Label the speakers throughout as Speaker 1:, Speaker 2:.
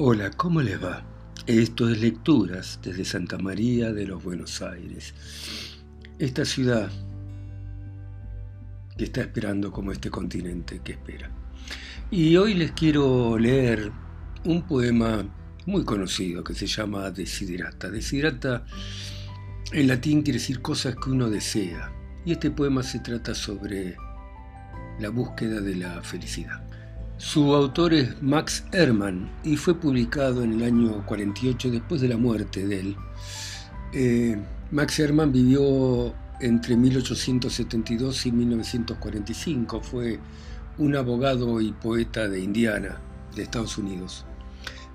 Speaker 1: Hola, ¿cómo les va? Esto es Lecturas desde Santa María de los Buenos Aires. Esta ciudad que está esperando como este continente que espera. Y hoy les quiero leer un poema muy conocido que se llama Desiderata. Desiderata en latín quiere decir cosas que uno desea. Y este poema se trata sobre la búsqueda de la felicidad. Su autor es Max Ehrmann y fue publicado en el año 48 después de la muerte de él. Eh, Max Ehrmann vivió entre 1872 y 1945. Fue un abogado y poeta de Indiana, de Estados Unidos.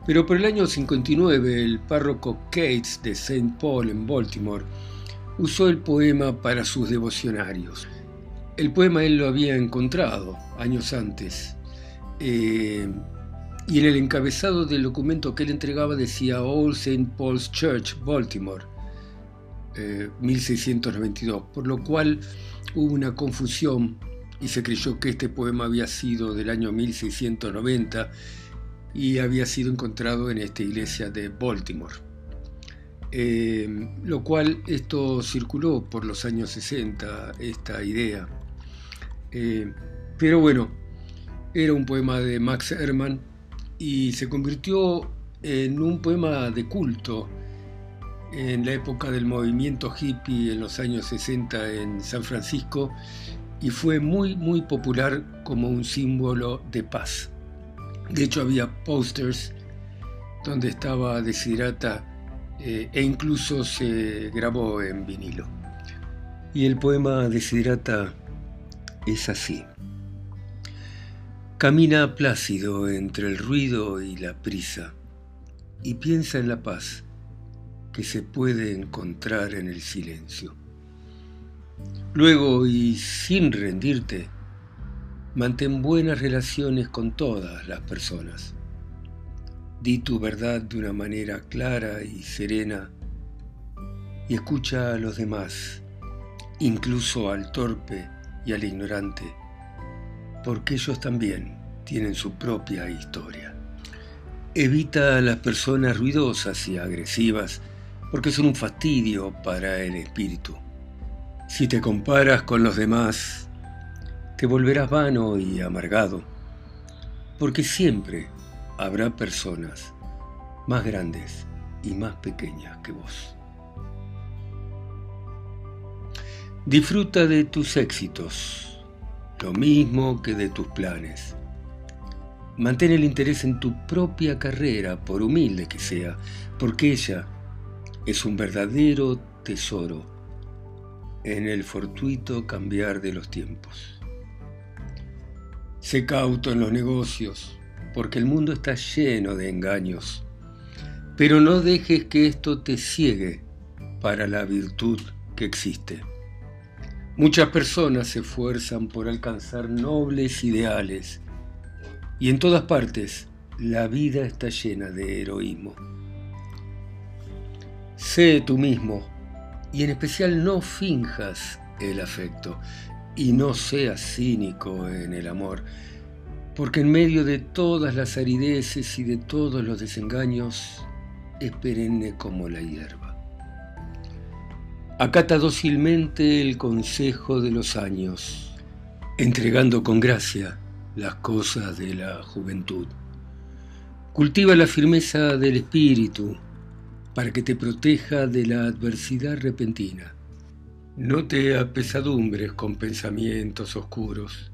Speaker 1: Pero por el año 59, el párroco Cates de St. Paul en Baltimore usó el poema para sus devocionarios. El poema él lo había encontrado años antes eh, y en el encabezado del documento que él entregaba decía All St. Paul's Church, Baltimore, 1692, eh, por lo cual hubo una confusión y se creyó que este poema había sido del año 1690 y había sido encontrado en esta iglesia de Baltimore. Eh, lo cual esto circuló por los años 60, esta idea. pero bueno, era un poema de Max Hermann y se convirtió en un poema de culto en la época del movimiento hippie en los años 60 en San Francisco y fue muy muy popular como un símbolo de paz. De hecho había posters donde estaba Desiderata eh, e incluso se grabó en vinilo. Y el poema Desiderata es así. Camina plácido entre el ruido y la prisa y piensa en la paz que se puede encontrar en el silencio. Luego, y sin rendirte, mantén buenas relaciones con todas las personas. Di tu verdad de una manera clara y serena y escucha a los demás, incluso al torpe y al ignorante porque ellos también tienen su propia historia. Evita a las personas ruidosas y agresivas porque son un fastidio para el espíritu. Si te comparas con los demás, te volverás vano y amargado, porque siempre habrá personas más grandes y más pequeñas que vos. Disfruta de tus éxitos lo mismo que de tus planes. Mantén el interés en tu propia carrera, por humilde que sea, porque ella es un verdadero tesoro en el fortuito cambiar de los tiempos. Sé cauto en los negocios, porque el mundo está lleno de engaños, pero no dejes que esto te ciegue para la virtud que existe. Muchas personas se esfuerzan por alcanzar nobles ideales y en todas partes la vida está llena de heroísmo. Sé tú mismo y en especial no finjas el afecto y no seas cínico en el amor, porque en medio de todas las arideces y de todos los desengaños es perenne como la hierba. Acata dócilmente el consejo de los años, entregando con gracia las cosas de la juventud. Cultiva la firmeza del espíritu para que te proteja de la adversidad repentina. No te apesadumbres con pensamientos oscuros,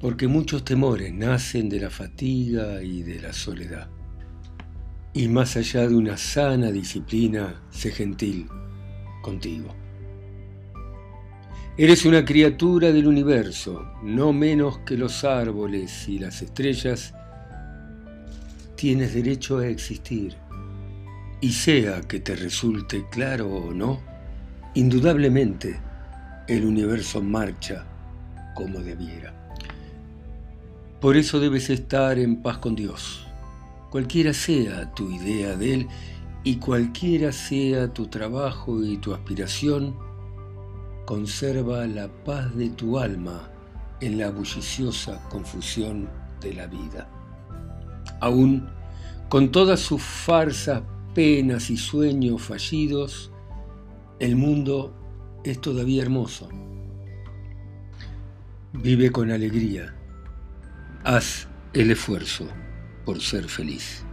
Speaker 1: porque muchos temores nacen de la fatiga y de la soledad. Y más allá de una sana disciplina, sé gentil contigo. Eres una criatura del universo, no menos que los árboles y las estrellas. Tienes derecho a existir. Y sea que te resulte claro o no, indudablemente el universo marcha como debiera. Por eso debes estar en paz con Dios, cualquiera sea tu idea de Él y cualquiera sea tu trabajo y tu aspiración, conserva la paz de tu alma en la bulliciosa confusión de la vida. Aún Con todas sus farsas, penas y sueños fallidos, el mundo es todavía hermoso. Vive con alegría. Haz el esfuerzo por ser feliz.